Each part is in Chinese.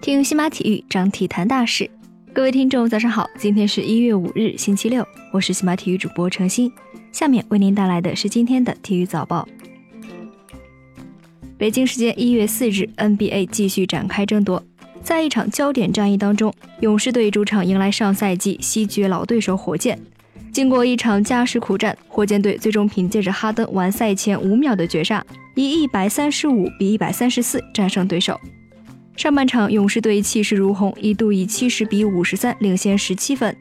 听西马体育，张体坛大事。各位听众，早上好，今天是一月五日，星期六，我是西马体育主播程鑫。下面为您带来的是今天的体育早报。北京时间一月四日，NBA 继续展开争夺，在一场焦点战役当中，勇士队主场迎来上赛季西决老对手火箭。经过一场加时苦战，火箭队最终凭借着哈登完赛前五秒的绝杀，以一百三十五比一百三十四战胜对手。上半场，勇士队气势如虹，一度以七十比五十三领先十七分。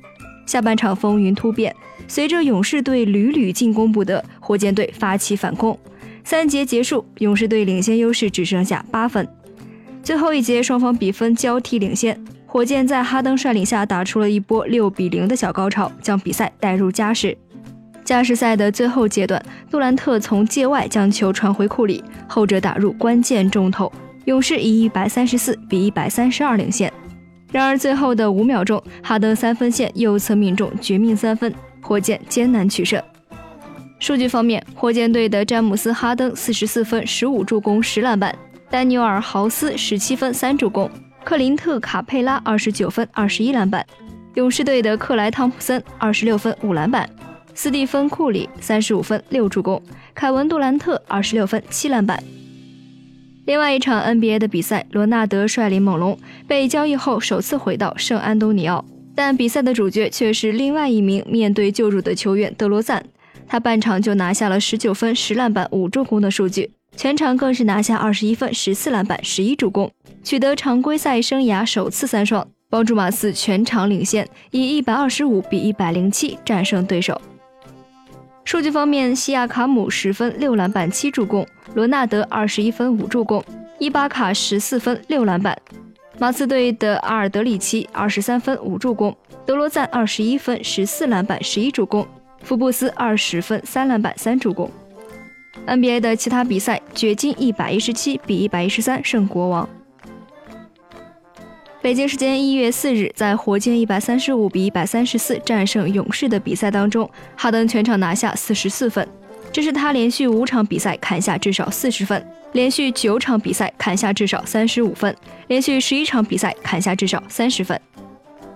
下半场风云突变，随着勇士队屡屡进攻不得，火箭队发起反攻。三节结束，勇士队领先优势只剩下八分。最后一节，双方比分交替领先，火箭在哈登率领下打出了一波六比零的小高潮，将比赛带入加时。加时赛的最后阶段，杜兰特从界外将球传回库里，后者打入关键中投。勇士以一百三十四比一百三十二领先，然而最后的五秒钟，哈登三分线右侧命中绝命三分，火箭艰难取胜。数据方面，火箭队的詹姆斯·哈登四十四分、十五助攻、十篮板；丹尼尔·豪斯十七分、三助攻；克林特·卡佩拉二十九分、二十一篮板。勇士队的克莱·汤普森二十六分、五篮板；斯蒂芬·库里三十五分、六助攻；凯文·杜兰特二十六分、七篮板。另外一场 NBA 的比赛，罗纳德率领猛龙被交易后首次回到圣安东尼奥，但比赛的主角却是另外一名面对救主的球员德罗赞。他半场就拿下了十九分、十篮板、五助攻的数据，全场更是拿下二十一分、十四篮板、十一助攻，取得常规赛生涯首次三双，帮助马刺全场领先，以一百二十五比一百零七战胜对手。数据方面，西亚卡姆十分六篮板七助攻，罗纳德二十一分五助攻，伊巴卡十四分六篮板。马刺队的阿尔德里奇二十三分五助攻，德罗赞二十一分十四篮板十一助攻，福布斯二十分三篮板三助攻。NBA 的其他比赛，掘金一百一十七比一百一十三胜国王。北京时间一月四日，在火箭一百三十五比一百三十四战胜勇士的比赛当中，哈登全场拿下四十四分，这是他连续五场比赛砍下至少四十分，连续九场比赛砍下至少三十五分，连续十一场比赛砍下至少三十分。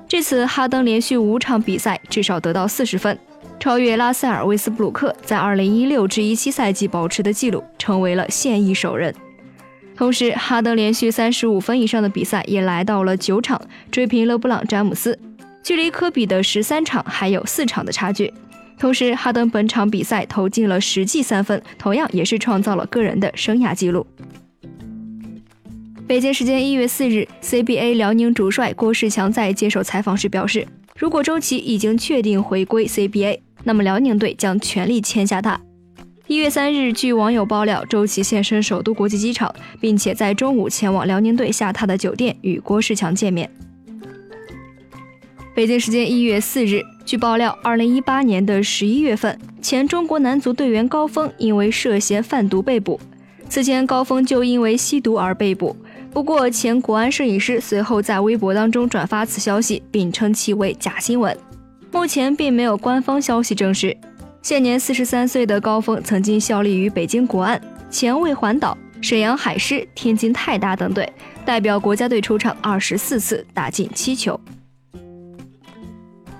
至此，哈登连续五场比赛至少得到四十分，超越拉塞尔·威斯布鲁克在二零一六至一七赛季保持的纪录，成为了现役首人。同时，哈登连续三十五分以上的比赛也来到了九场，追平勒布朗·詹姆斯，距离科比的十三场还有四场的差距。同时，哈登本场比赛投进了十记三分，同样也是创造了个人的生涯纪录。北京时间一月四日，CBA 辽宁主帅郭士强在接受采访时表示，如果周琦已经确定回归 CBA，那么辽宁队将全力签下他。一月三日，据网友爆料，周琦现身首都国际机场，并且在中午前往辽宁队下榻的酒店与郭士强见面。北京时间一月四日，据爆料，二零一八年的十一月份，前中国男足队员高峰因为涉嫌贩毒被捕。此前，高峰就因为吸毒而被捕。不过，前国安摄影师随后在微博当中转发此消息，并称其为假新闻。目前并没有官方消息证实。现年四十三岁的高峰曾经效力于北京国安、前卫环岛、沈阳海狮、天津泰达等队，代表国家队出场二十四次，打进七球。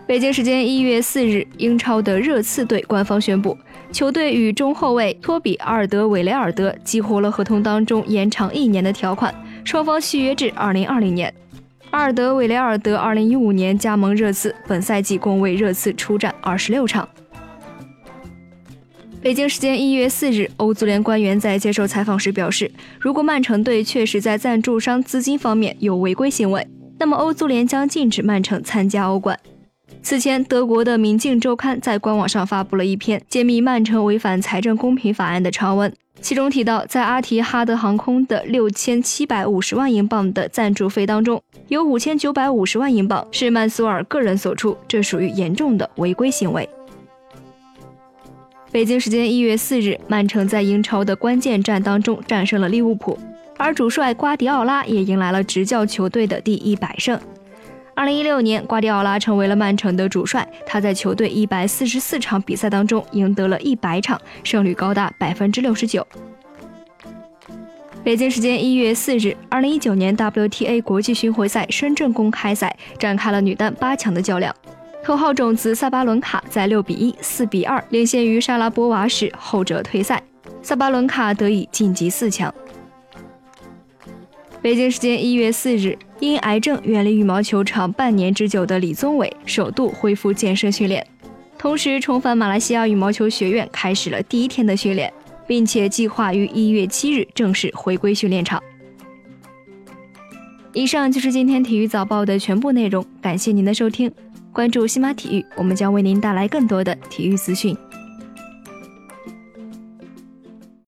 北京时间一月四日，英超的热刺队官方宣布，球队与中后卫托比·阿尔德韦雷尔德激活了合同当中延长一年的条款，双方续约至二零二零年。阿尔德韦雷尔德二零一五年加盟热刺，本赛季共为热刺出战二十六场。北京时间一月四日，欧足联官员在接受采访时表示，如果曼城队确实在赞助商资金方面有违规行为，那么欧足联将禁止曼城参加欧冠。此前，德国的《明镜周刊》在官网上发布了一篇揭秘曼城违反财政公平法案的长文，其中提到，在阿提哈德航空的六千七百五十万英镑的赞助费当中，有五千九百五十万英镑是曼苏尔个人所出，这属于严重的违规行为。北京时间一月四日，曼城在英超的关键战当中战胜了利物浦，而主帅瓜迪奥拉也迎来了执教球队的第一百胜。二零一六年，瓜迪奥拉成为了曼城的主帅，他在球队一百四十四场比赛当中赢得了一百场，胜率高达百分之六十九。北京时间一月四日，二零一九年 WTA 国际巡回赛深圳公开赛展开了女单八强的较量。头号种子萨巴伦卡在六比一、四比二领先于莎拉波娃时，后者退赛，萨巴伦卡得以晋级四强。北京时间一月四日，因癌症远离羽毛球场半年之久的李宗伟首度恢复健身训练，同时重返马来西亚羽毛球学院开始了第一天的训练。并且计划于一月七日正式回归训练场。以上就是今天体育早报的全部内容，感谢您的收听。关注新马体育，我们将为您带来更多的体育资讯。